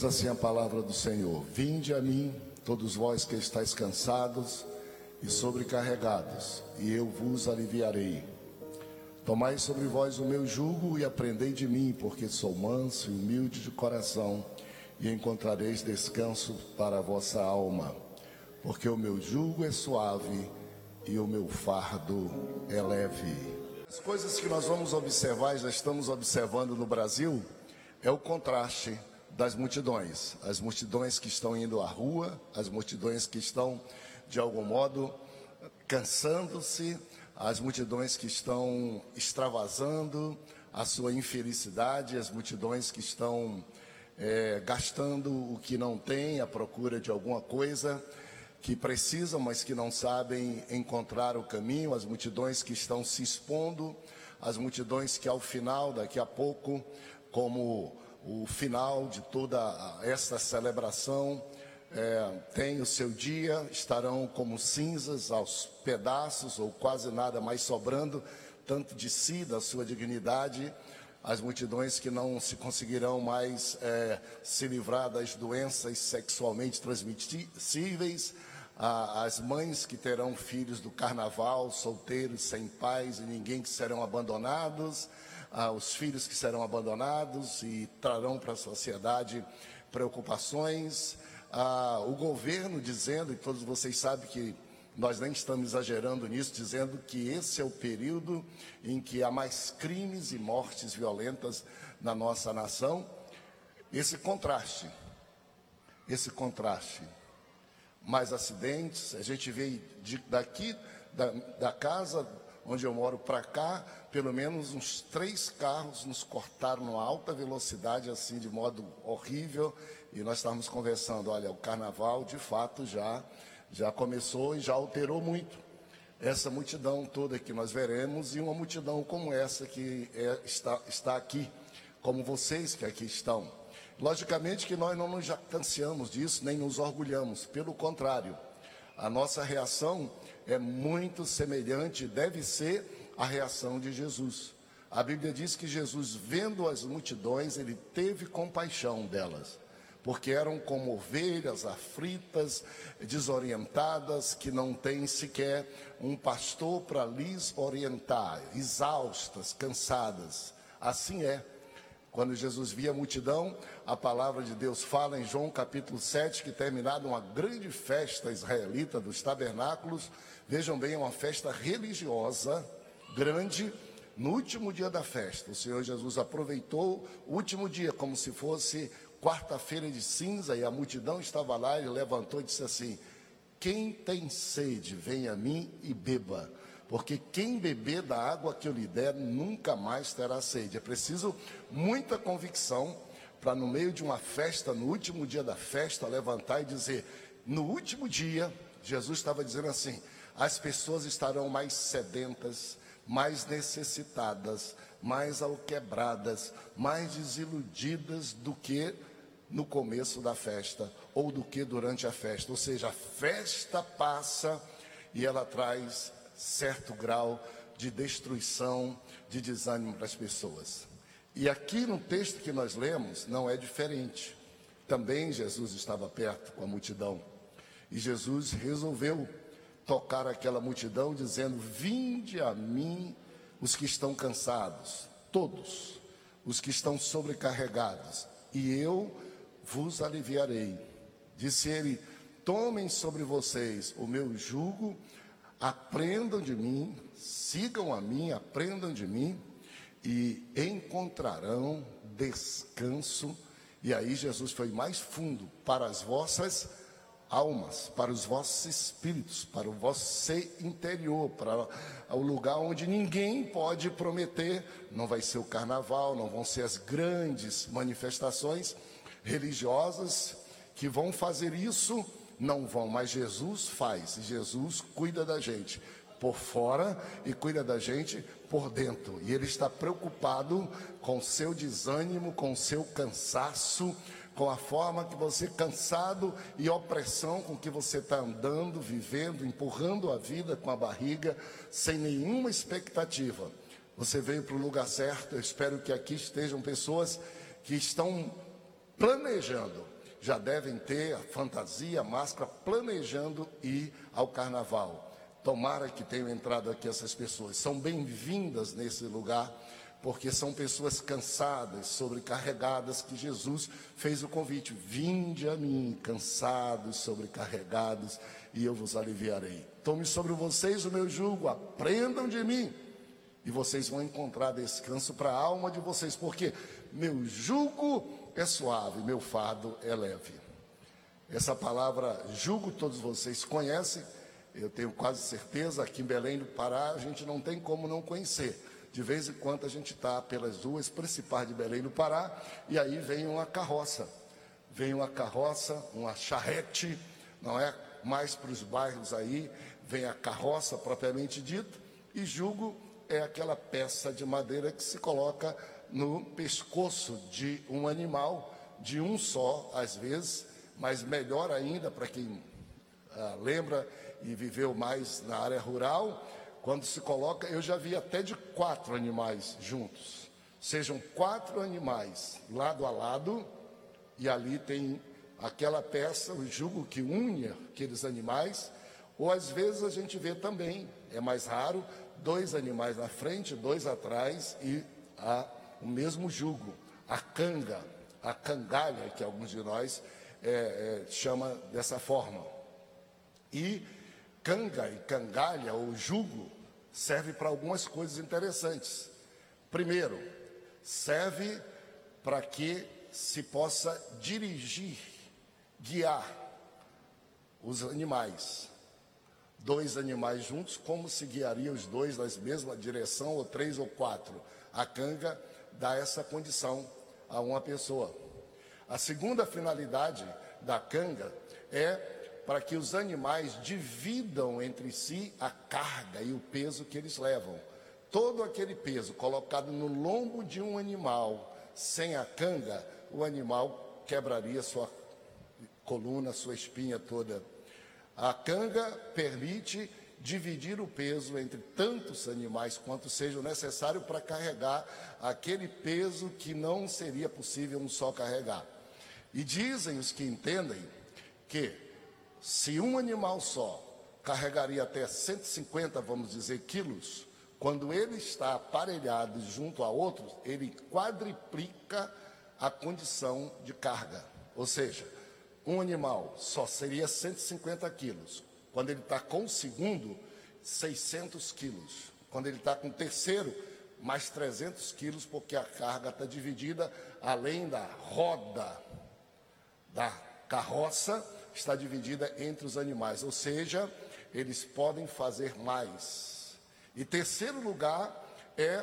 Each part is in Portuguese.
Diz assim a palavra do Senhor: Vinde a mim, todos vós que estáis cansados e sobrecarregados, e eu vos aliviarei. Tomai sobre vós o meu jugo e aprendei de mim, porque sou manso e humilde de coração, e encontrareis descanso para a vossa alma. Porque o meu jugo é suave e o meu fardo é leve. As coisas que nós vamos observar, já estamos observando no Brasil, é o contraste das multidões. As multidões que estão indo à rua, as multidões que estão, de algum modo, cansando-se, as multidões que estão extravasando a sua infelicidade, as multidões que estão é, gastando o que não tem à procura de alguma coisa que precisam, mas que não sabem encontrar o caminho, as multidões que estão se expondo, as multidões que ao final, daqui a pouco, como o final de toda esta celebração, é, tem o seu dia, estarão como cinzas aos pedaços, ou quase nada mais sobrando, tanto de si, da sua dignidade, as multidões que não se conseguirão mais é, se livrar das doenças sexualmente transmissíveis, as mães que terão filhos do carnaval, solteiros, sem pais e ninguém que serão abandonados, os filhos que serão abandonados e trarão para a sociedade preocupações, o governo dizendo, e todos vocês sabem que nós nem estamos exagerando nisso, dizendo que esse é o período em que há mais crimes e mortes violentas na nossa nação. Esse contraste, esse contraste mais acidentes. A gente vê daqui da, da casa onde eu moro para cá, pelo menos uns três carros nos cortaram numa alta velocidade, assim, de modo horrível. E nós estávamos conversando, olha, o carnaval de fato já, já começou e já alterou muito essa multidão toda que nós veremos e uma multidão como essa que é, está, está aqui, como vocês que aqui estão. Logicamente que nós não nos jactanciamos disso, nem nos orgulhamos, pelo contrário, a nossa reação é muito semelhante, deve ser a reação de Jesus. A Bíblia diz que Jesus, vendo as multidões, ele teve compaixão delas, porque eram como ovelhas aflitas, desorientadas, que não têm sequer um pastor para lhes orientar, exaustas, cansadas. Assim é. Quando Jesus via a multidão, a palavra de Deus fala em João capítulo 7 que terminada uma grande festa israelita dos tabernáculos, vejam bem, é uma festa religiosa grande, no último dia da festa, o Senhor Jesus aproveitou o último dia como se fosse quarta-feira de cinza e a multidão estava lá, ele levantou e disse assim: Quem tem sede, venha a mim e beba porque quem beber da água que eu lhe der nunca mais terá sede. É preciso muita convicção para, no meio de uma festa, no último dia da festa, levantar e dizer: no último dia, Jesus estava dizendo assim: as pessoas estarão mais sedentas, mais necessitadas, mais alquebradas, mais desiludidas do que no começo da festa ou do que durante a festa. Ou seja, a festa passa e ela traz certo grau de destruição, de desânimo para as pessoas. E aqui no texto que nós lemos, não é diferente. Também Jesus estava perto com a multidão. E Jesus resolveu tocar aquela multidão, dizendo: Vinde a mim os que estão cansados, todos, os que estão sobrecarregados, e eu vos aliviarei. Disse ele: Tomem sobre vocês o meu jugo Aprendam de mim, sigam a mim, aprendam de mim e encontrarão descanso. E aí Jesus foi mais fundo para as vossas almas, para os vossos espíritos, para o vosso ser interior, para o lugar onde ninguém pode prometer, não vai ser o carnaval, não vão ser as grandes manifestações religiosas que vão fazer isso não vão, mas Jesus faz, Jesus cuida da gente por fora e cuida da gente por dentro. E Ele está preocupado com seu desânimo, com seu cansaço, com a forma que você, cansado e opressão com que você está andando, vivendo, empurrando a vida com a barriga, sem nenhuma expectativa. Você veio para o lugar certo. Eu espero que aqui estejam pessoas que estão planejando, já devem ter a fantasia, a máscara, planejando ir ao carnaval. Tomara que tenham entrado aqui essas pessoas. São bem-vindas nesse lugar, porque são pessoas cansadas, sobrecarregadas, que Jesus fez o convite: vinde a mim, cansados, sobrecarregados, e eu vos aliviarei. Tome sobre vocês o meu jugo, aprendam de mim, e vocês vão encontrar descanso para a alma de vocês, porque meu jugo é suave, meu fardo é leve. Essa palavra jugo todos vocês conhecem eu tenho quase certeza, aqui em Belém do Pará, a gente não tem como não conhecer. De vez em quando a gente está pelas ruas principais de Belém do Pará e aí vem uma carroça. Vem uma carroça, uma charrete, não é? Mais para os bairros aí, vem a carroça propriamente dita, e julgo é aquela peça de madeira que se coloca no pescoço de um animal, de um só, às vezes, mas melhor ainda para quem ah, lembra e viveu mais na área rural, quando se coloca, eu já vi até de quatro animais juntos. Sejam quatro animais lado a lado, e ali tem aquela peça, o jugo que une aqueles animais, ou às vezes a gente vê também, é mais raro, dois animais na frente, dois atrás e a, o mesmo jugo, a canga, a cangalha, que alguns de nós é, é, chama dessa forma. E canga e cangalha ou jugo serve para algumas coisas interessantes. Primeiro, serve para que se possa dirigir, guiar os animais. Dois animais juntos, como se guiaria os dois na mesma direção, ou três ou quatro? A canga dá essa condição a uma pessoa. A segunda finalidade da canga é para que os animais dividam entre si a carga e o peso que eles levam. Todo aquele peso colocado no lombo de um animal sem a canga, o animal quebraria sua coluna, sua espinha toda. A canga permite dividir o peso entre tantos animais quanto seja necessário para carregar aquele peso que não seria possível um só carregar. E dizem os que entendem que se um animal só carregaria até 150, vamos dizer, quilos, quando ele está aparelhado junto a outros, ele quadriplica a condição de carga. Ou seja, um animal só seria 150 quilos. Quando ele está com o segundo, 600 quilos. Quando ele está com o terceiro, mais 300 quilos, porque a carga está dividida além da roda da carroça está dividida entre os animais, ou seja, eles podem fazer mais. E terceiro lugar é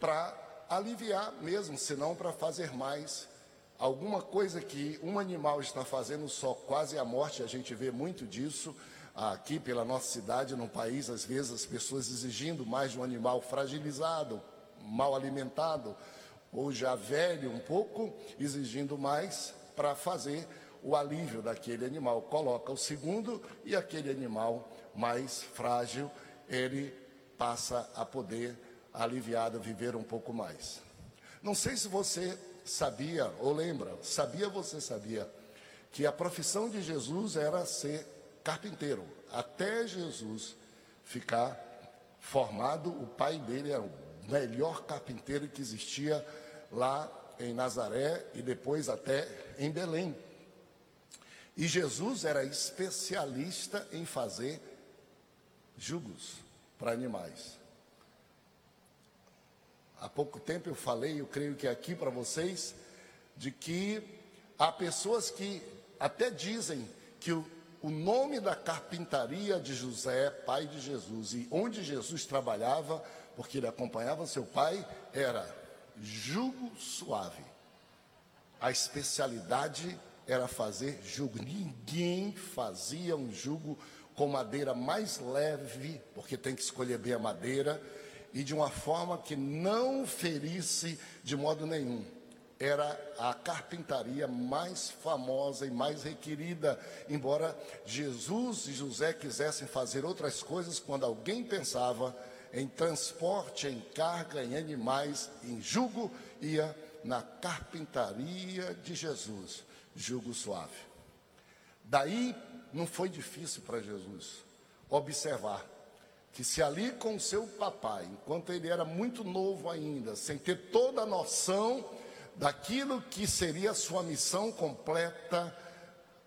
para aliviar mesmo, senão para fazer mais. Alguma coisa que um animal está fazendo só quase a morte, a gente vê muito disso aqui pela nossa cidade, no país, às vezes as pessoas exigindo mais de um animal fragilizado, mal alimentado, ou já velho um pouco, exigindo mais para fazer o alívio daquele animal. Coloca o segundo e aquele animal mais frágil, ele passa a poder, aliviado, viver um pouco mais. Não sei se você sabia ou lembra, sabia você sabia, que a profissão de Jesus era ser carpinteiro. Até Jesus ficar formado, o pai dele era o melhor carpinteiro que existia lá em Nazaré e depois até em Belém. E Jesus era especialista em fazer jugos para animais. Há pouco tempo eu falei, eu creio que aqui para vocês, de que há pessoas que até dizem que o, o nome da carpintaria de José, pai de Jesus, e onde Jesus trabalhava, porque ele acompanhava seu pai, era jugo suave. A especialidade era fazer jugo. Ninguém fazia um jugo com madeira mais leve, porque tem que escolher bem a madeira, e de uma forma que não ferisse de modo nenhum. Era a carpintaria mais famosa e mais requerida, embora Jesus e José quisessem fazer outras coisas, quando alguém pensava em transporte, em carga, em animais, em jugo, ia na carpintaria de Jesus, jugo suave. Daí não foi difícil para Jesus observar que se ali com seu papai, enquanto ele era muito novo ainda, sem ter toda a noção daquilo que seria a sua missão completa,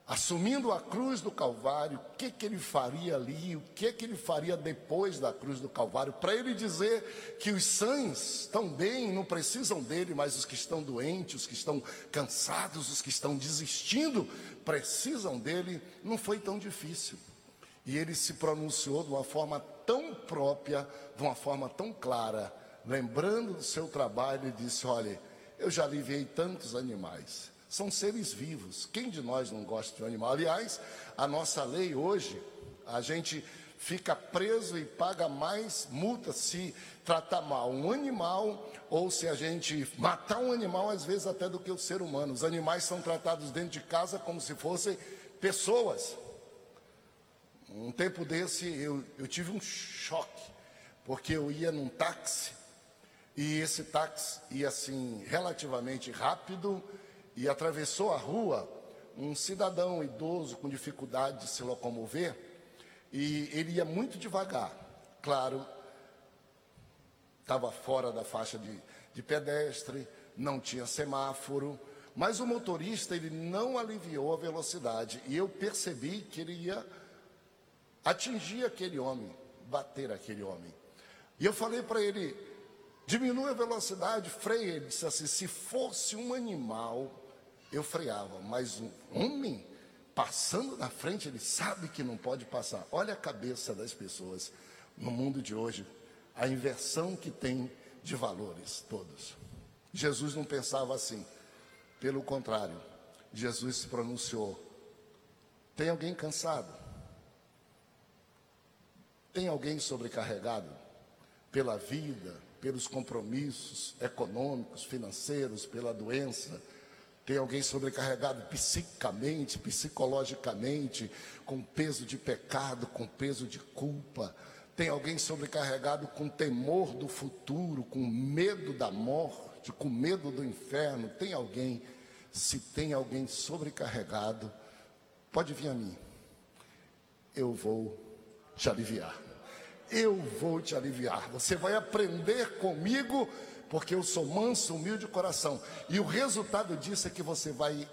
assumindo a cruz do Calvário, o que, que ele faria ali, o que, que ele faria depois da cruz do Calvário, para ele dizer que os sãs estão bem, não precisam dele, mas os que estão doentes, os que estão cansados, os que estão desistindo, precisam dele, não foi tão difícil. E ele se pronunciou de uma forma tão própria, de uma forma tão clara, lembrando do seu trabalho, e disse: Olha, eu já aliviei tantos animais, são seres vivos. Quem de nós não gosta de um animal? Aliás, a nossa lei hoje, a gente fica preso e paga mais multa se tratar mal um animal ou se a gente matar um animal, às vezes até do que o ser humano. Os animais são tratados dentro de casa como se fossem pessoas. Um tempo desse eu, eu tive um choque, porque eu ia num táxi e esse táxi ia assim relativamente rápido e atravessou a rua um cidadão idoso com dificuldade de se locomover e ele ia muito devagar. Claro, estava fora da faixa de, de pedestre, não tinha semáforo, mas o motorista ele não aliviou a velocidade e eu percebi que ele ia atingir aquele homem, bater aquele homem. E eu falei para ele: diminua a velocidade, freia. Ele disse assim: se fosse um animal, eu freava, mas um homem passando na frente, ele sabe que não pode passar. Olha a cabeça das pessoas no mundo de hoje, a inversão que tem de valores todos. Jesus não pensava assim, pelo contrário, Jesus se pronunciou: tem alguém cansado? Tem alguém sobrecarregado pela vida, pelos compromissos econômicos, financeiros, pela doença? Tem alguém sobrecarregado psicicamente, psicologicamente, com peso de pecado, com peso de culpa? Tem alguém sobrecarregado com temor do futuro, com medo da morte, com medo do inferno? Tem alguém? Se tem alguém sobrecarregado, pode vir a mim. Eu vou te aliviar. Eu vou te aliviar. Você vai aprender comigo, porque eu sou manso, humilde de coração. E o resultado disso é que você vai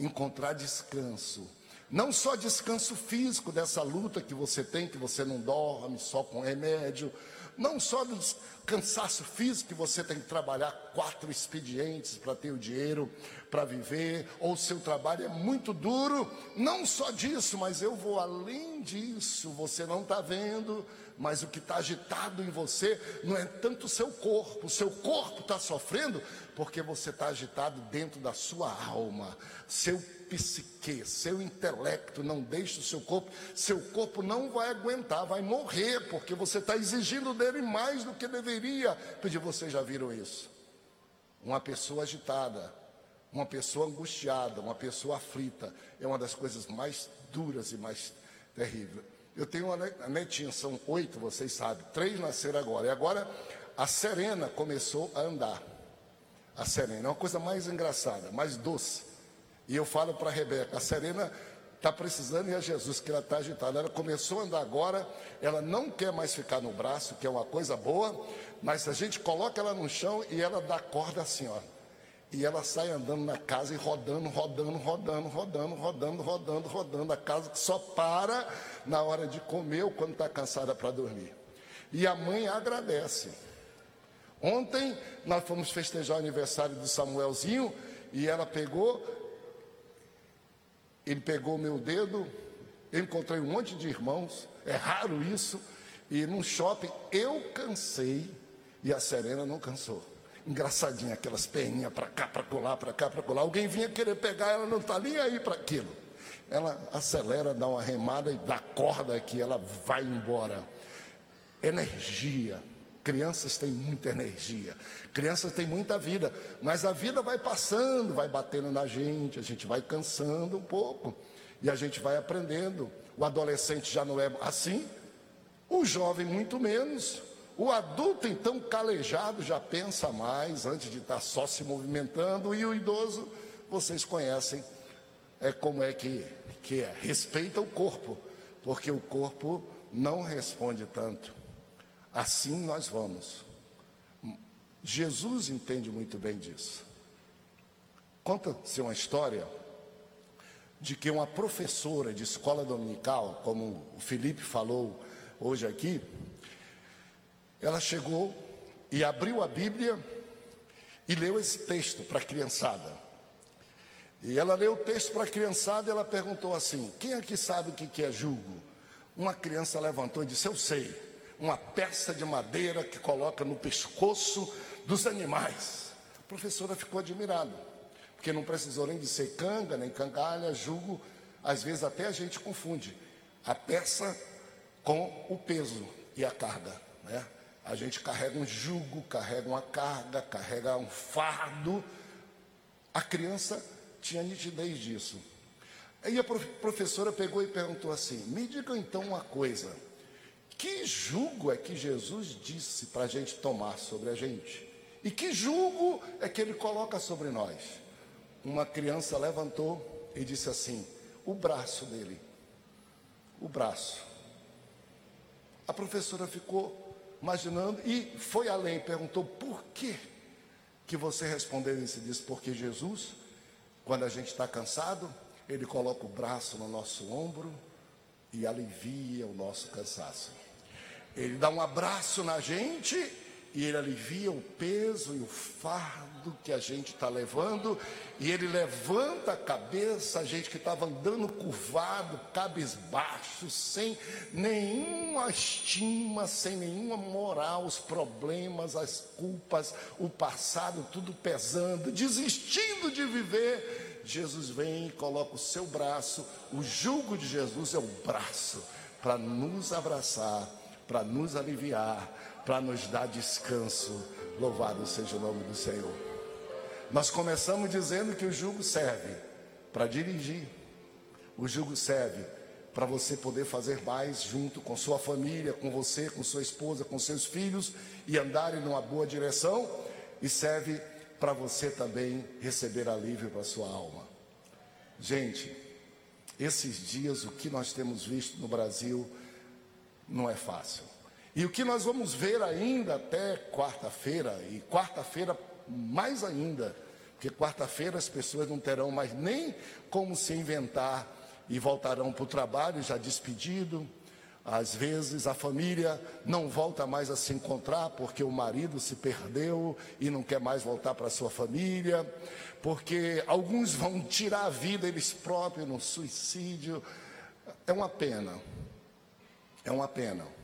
encontrar descanso. Não só descanso físico dessa luta que você tem, que você não dorme só com remédio, não só do cansaço físico que você tem que trabalhar quatro expedientes para ter o dinheiro para viver, ou seu trabalho é muito duro, não só disso, mas eu vou além disso, você não está vendo, mas o que está agitado em você não é tanto o seu corpo, o seu corpo está sofrendo porque você está agitado dentro da sua alma, seu psique, seu intelecto, não deixa o seu corpo, seu corpo não vai aguentar, vai morrer, porque você está exigindo dele mais do que deveria. Pedir, vocês já viram isso? Uma pessoa agitada, uma pessoa angustiada, uma pessoa aflita, é uma das coisas mais duras e mais terríveis. Eu tenho uma netinha, são oito, vocês sabem, três nasceram agora, e agora a Serena começou a andar. A Serena é uma coisa mais engraçada, mais doce. E eu falo para a Rebeca, a Serena está precisando ir a Jesus, que ela está agitada. Ela começou a andar agora, ela não quer mais ficar no braço, que é uma coisa boa, mas a gente coloca ela no chão e ela dá corda assim, ó. E ela sai andando na casa e rodando, rodando, rodando, rodando, rodando, rodando, rodando. A casa que só para na hora de comer ou quando está cansada para dormir. E a mãe agradece. Ontem nós fomos festejar o aniversário do Samuelzinho e ela pegou ele pegou meu dedo, eu encontrei um monte de irmãos, é raro isso, e num shopping eu cansei e a Serena não cansou. Engraçadinha, aquelas perninhas para cá, para colar, para cá, para colar. Alguém vinha querer pegar, ela não está nem aí para aquilo. Ela acelera, dá uma remada e dá corda que ela vai embora. Energia. Crianças têm muita energia, crianças têm muita vida, mas a vida vai passando, vai batendo na gente, a gente vai cansando um pouco e a gente vai aprendendo. O adolescente já não é assim, o jovem muito menos. O adulto, então, calejado, já pensa mais antes de estar só se movimentando, e o idoso, vocês conhecem é como é que, que é. Respeita o corpo, porque o corpo não responde tanto. Assim nós vamos. Jesus entende muito bem disso. Conta-se uma história de que uma professora de escola dominical, como o Felipe falou hoje aqui, ela chegou e abriu a Bíblia e leu esse texto para a criançada. E ela leu o texto para a criançada e ela perguntou assim: Quem aqui sabe o que é julgo? Uma criança levantou e disse: Eu sei. Uma peça de madeira que coloca no pescoço dos animais. A professora ficou admirada, porque não precisou nem de ser canga, nem cangalha, julgo. Às vezes até a gente confunde a peça com o peso e a carga, né? A gente carrega um jugo, carrega uma carga, carrega um fardo. A criança tinha nitidez disso. Aí a professora pegou e perguntou assim: Me diga então uma coisa. Que jugo é que Jesus disse para a gente tomar sobre a gente? E que jugo é que ele coloca sobre nós? Uma criança levantou e disse assim: O braço dele. O braço. A professora ficou imaginando, e foi além, perguntou por que que você respondeu isso? Disse, porque Jesus, quando a gente está cansado, ele coloca o braço no nosso ombro e alivia o nosso cansaço. Ele dá um abraço na gente e ele alivia o peso e o fardo que a gente está levando, e ele levanta a cabeça, a gente que estava andando curvado, cabisbaixo, sem nenhuma estima, sem nenhuma moral, os problemas, as culpas, o passado, tudo pesando, desistindo de viver. Jesus vem e coloca o seu braço, o jugo de Jesus é o braço para nos abraçar, para nos aliviar para nos dar descanso. Louvado seja o nome do Senhor. Nós começamos dizendo que o jugo serve para dirigir, o jugo serve para você poder fazer mais junto com sua família, com você, com sua esposa, com seus filhos e andarem numa boa direção, e serve para você também receber alívio para sua alma. Gente, esses dias o que nós temos visto no Brasil não é fácil. E o que nós vamos ver ainda até quarta-feira, e quarta-feira mais ainda, porque quarta-feira as pessoas não terão mais nem como se inventar e voltarão para o trabalho já despedido. Às vezes a família não volta mais a se encontrar porque o marido se perdeu e não quer mais voltar para sua família, porque alguns vão tirar a vida eles próprios no suicídio. É uma pena. É uma pena.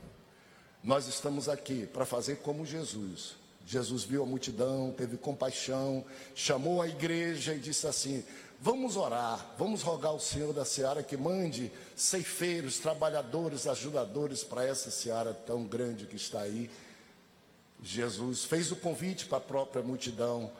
Nós estamos aqui para fazer como Jesus. Jesus viu a multidão, teve compaixão, chamou a igreja e disse assim: Vamos orar, vamos rogar ao Senhor da seara que mande ceifeiros, trabalhadores, ajudadores para essa seara tão grande que está aí. Jesus fez o convite para a própria multidão,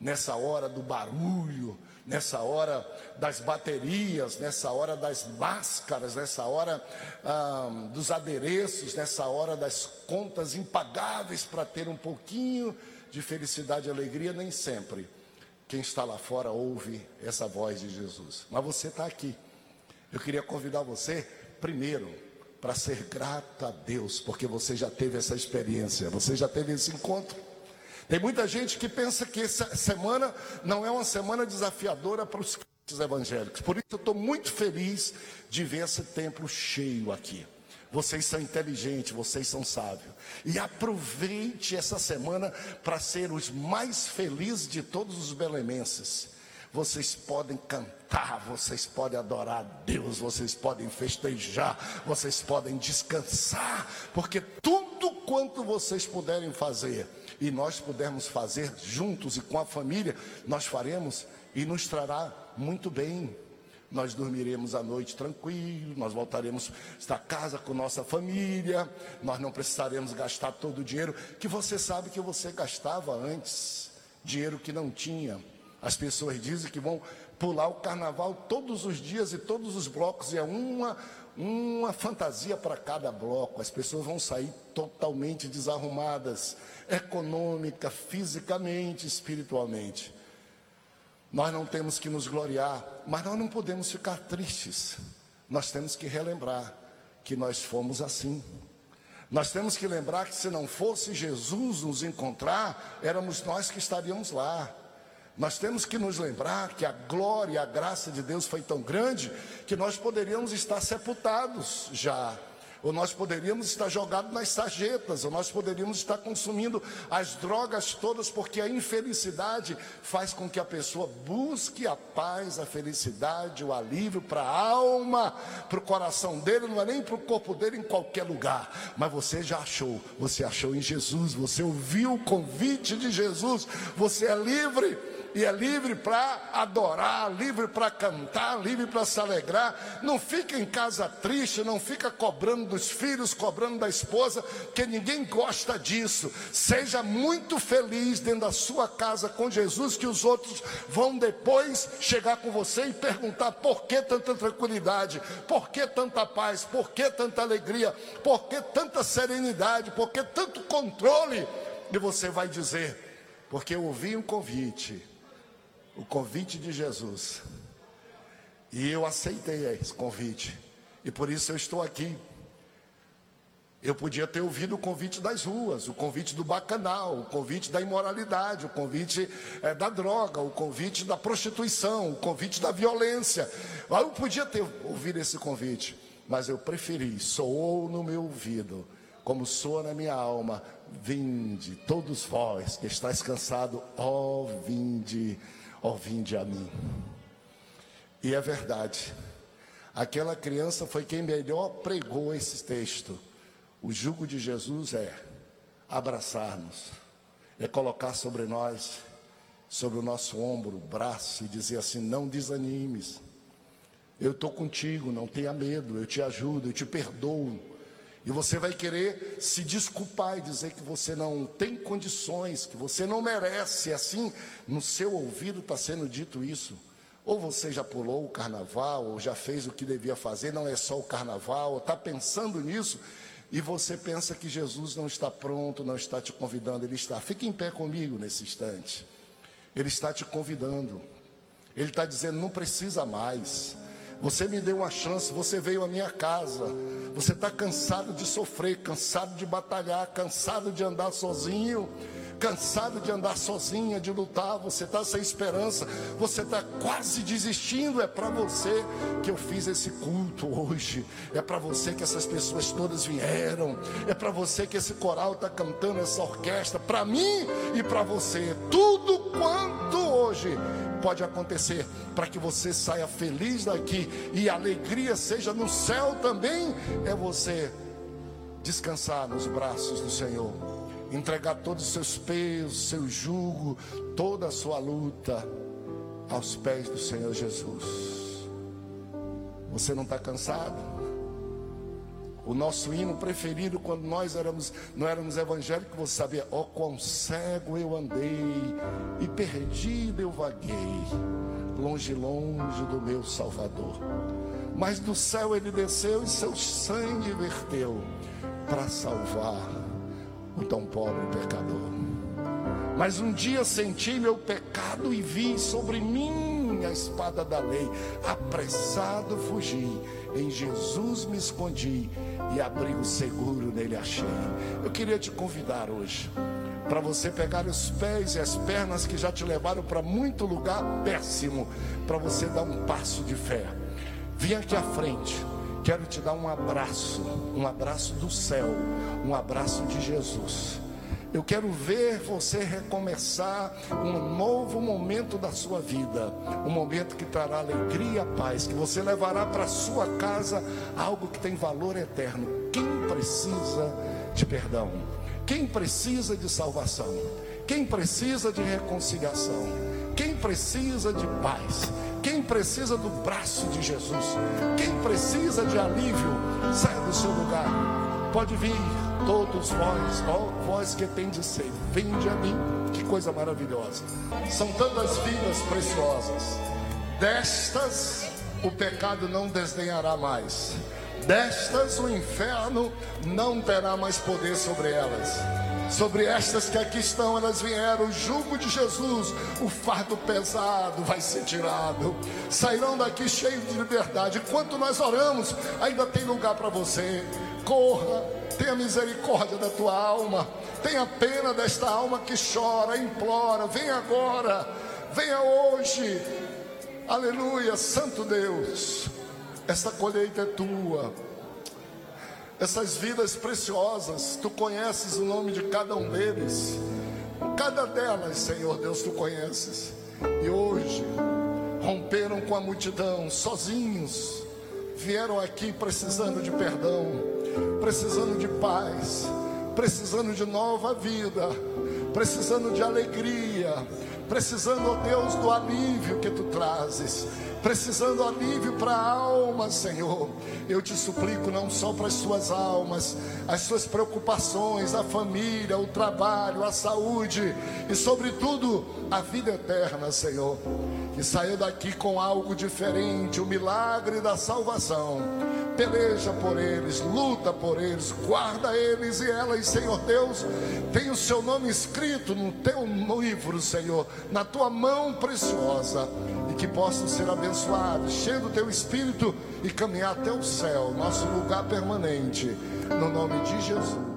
nessa hora do barulho, nessa hora das baterias, nessa hora das máscaras, nessa hora ah, dos adereços, nessa hora das contas impagáveis para ter um pouquinho de felicidade e alegria, nem sempre. Quem está lá fora ouve essa voz de Jesus. Mas você está aqui. Eu queria convidar você, primeiro, para ser grato a Deus, porque você já teve essa experiência, você já teve esse encontro. Tem muita gente que pensa que essa semana não é uma semana desafiadora para os evangélicos. Por isso eu estou muito feliz de ver esse templo cheio aqui. Vocês são inteligentes, vocês são sábios. E aproveite essa semana para ser os mais felizes de todos os belemenses. Vocês podem cantar, vocês podem adorar a Deus, vocês podem festejar, vocês podem descansar, porque tudo quanto vocês puderem fazer, e nós pudermos fazer juntos e com a família, nós faremos e nos trará muito bem. Nós dormiremos à noite tranquilo, nós voltaremos a casa com nossa família, nós não precisaremos gastar todo o dinheiro que você sabe que você gastava antes, dinheiro que não tinha. As pessoas dizem que vão pular o carnaval todos os dias e todos os blocos, e é uma, uma fantasia para cada bloco. As pessoas vão sair totalmente desarrumadas, econômica, fisicamente, espiritualmente. Nós não temos que nos gloriar, mas nós não podemos ficar tristes. Nós temos que relembrar que nós fomos assim. Nós temos que lembrar que se não fosse Jesus nos encontrar, éramos nós que estaríamos lá. Nós temos que nos lembrar que a glória e a graça de Deus foi tão grande que nós poderíamos estar sepultados já. Ou nós poderíamos estar jogados nas sarjetas, ou nós poderíamos estar consumindo as drogas todas, porque a infelicidade faz com que a pessoa busque a paz, a felicidade, o alívio para a alma, para o coração dele, não é nem para o corpo dele em qualquer lugar, mas você já achou, você achou em Jesus, você ouviu o convite de Jesus, você é livre e é livre para adorar, livre para cantar, livre para se alegrar. Não fica em casa triste, não fica cobrando dos filhos, cobrando da esposa, que ninguém gosta disso. Seja muito feliz dentro da sua casa com Jesus, que os outros vão depois chegar com você e perguntar por que tanta tranquilidade, por que tanta paz, por que tanta alegria, por que tanta serenidade, por que tanto controle. E você vai dizer, porque eu ouvi um convite o convite de Jesus. E eu aceitei esse convite. E por isso eu estou aqui. Eu podia ter ouvido o convite das ruas, o convite do bacanal, o convite da imoralidade, o convite é, da droga, o convite da prostituição, o convite da violência. Eu podia ter ouvido esse convite, mas eu preferi, soou no meu ouvido, como soa na minha alma, vinde, todos vós que estáis cansado, ó vinde ó, vinde a mim. E é verdade. Aquela criança foi quem melhor pregou esse texto. O jugo de Jesus é abraçar-nos, é colocar sobre nós, sobre o nosso ombro, braço e dizer assim: não desanimes. Eu estou contigo, não tenha medo, eu te ajudo, eu te perdoo. E você vai querer se desculpar e dizer que você não tem condições, que você não merece. Assim, no seu ouvido está sendo dito isso. Ou você já pulou o carnaval, ou já fez o que devia fazer, não é só o carnaval, está pensando nisso, e você pensa que Jesus não está pronto, não está te convidando, ele está. Fique em pé comigo nesse instante. Ele está te convidando. Ele está dizendo: não precisa mais. Você me deu uma chance, você veio à minha casa. Você está cansado de sofrer, cansado de batalhar, cansado de andar sozinho, cansado de andar sozinha, de lutar. Você está sem esperança, você está quase desistindo. É para você que eu fiz esse culto hoje. É para você que essas pessoas todas vieram. É para você que esse coral está cantando, essa orquestra. Para mim e para você. Tudo quanto hoje pode acontecer para que você saia feliz daqui e alegria seja no céu também, é você descansar nos braços do Senhor, entregar todos os seus pesos, seu jugo, toda a sua luta aos pés do Senhor Jesus. Você não está cansado? O nosso hino preferido quando nós éramos, não éramos evangélicos, você sabia, ó oh, quão cego eu andei e perdido eu vaguei, longe, longe do meu Salvador. Mas do céu ele desceu e seu sangue verteu para salvar o tão pobre pecador. Mas um dia senti meu pecado e vi sobre mim a espada da lei, apressado fugi, em Jesus me escondi e abrigo seguro nele achei. Eu queria te convidar hoje para você pegar os pés e as pernas que já te levaram para muito lugar péssimo, para você dar um passo de fé. Vem aqui à frente. Quero te dar um abraço, um abraço do céu, um abraço de Jesus. Eu quero ver você recomeçar um novo momento da sua vida, um momento que trará alegria, paz, que você levará para sua casa algo que tem valor eterno. Quem precisa de perdão? Quem precisa de salvação? Quem precisa de reconciliação? Quem precisa de paz? Quem precisa do braço de Jesus? Quem precisa de alívio? Saia do seu lugar. Pode vir todos vós, ó vós que tendes sede, vinde a mim. Que coisa maravilhosa. São tantas vidas preciosas. Destas o pecado não desdenhará mais. Destas o inferno não terá mais poder sobre elas. Sobre estas que aqui estão, elas vieram, o jugo de Jesus, o fardo pesado vai ser tirado. Sairão daqui cheios de liberdade. Enquanto nós oramos, ainda tem lugar para você. Corra, tenha misericórdia da tua alma, tenha pena desta alma que chora, implora. Vem agora, venha hoje. Aleluia, Santo Deus. Esta colheita é tua essas vidas preciosas, tu conheces o nome de cada um deles, cada delas, Senhor Deus, tu conheces, e hoje romperam com a multidão, sozinhos, vieram aqui precisando de perdão, precisando de paz, precisando de nova vida, precisando de alegria, precisando, ó Deus, do alívio que tu trazes precisando alívio para a alma, Senhor. Eu te suplico não só para as suas almas, as suas preocupações, a família, o trabalho, a saúde e, sobretudo, a vida eterna, Senhor. Que saiu daqui com algo diferente, o milagre da salvação. Peleja por eles, luta por eles, guarda eles e elas, Senhor Deus. Tem o seu nome escrito no teu livro, Senhor, na tua mão preciosa e que possam ser abençoados, cheio do teu espírito e caminhar até o céu, nosso lugar permanente, no nome de Jesus.